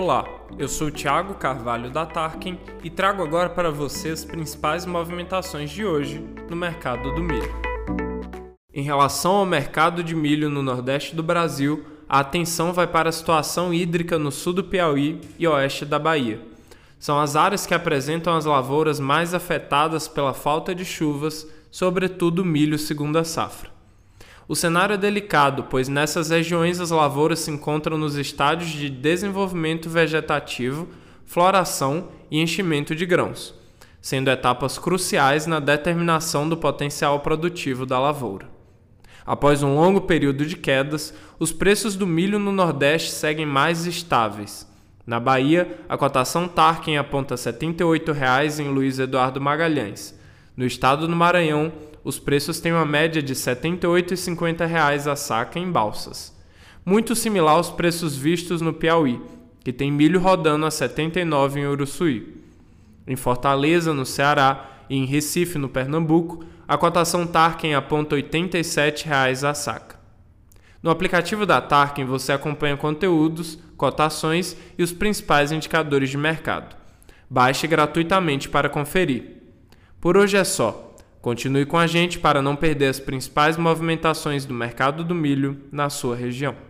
Olá, eu sou Thiago Carvalho da Tarkin e trago agora para você as principais movimentações de hoje no mercado do milho. Em relação ao mercado de milho no Nordeste do Brasil, a atenção vai para a situação hídrica no sul do Piauí e oeste da Bahia. São as áreas que apresentam as lavouras mais afetadas pela falta de chuvas, sobretudo milho segunda safra. O cenário é delicado, pois nessas regiões as lavouras se encontram nos estádios de desenvolvimento vegetativo, floração e enchimento de grãos, sendo etapas cruciais na determinação do potencial produtivo da lavoura. Após um longo período de quedas, os preços do milho no Nordeste seguem mais estáveis. Na Bahia, a cotação Tarkin aponta R$ 78,00 em Luiz Eduardo Magalhães. No estado do Maranhão, os preços têm uma média de R$ 78,50 a saca em balsas. Muito similar aos preços vistos no Piauí, que tem milho rodando a R$ 79 em Uruçuí. Em Fortaleza, no Ceará, e em Recife, no Pernambuco, a cotação Tarkin aponta R$ 87,00 a saca. No aplicativo da Tarkin você acompanha conteúdos, cotações e os principais indicadores de mercado. Baixe gratuitamente para conferir. Por hoje é só. Continue com a gente para não perder as principais movimentações do mercado do milho na sua região.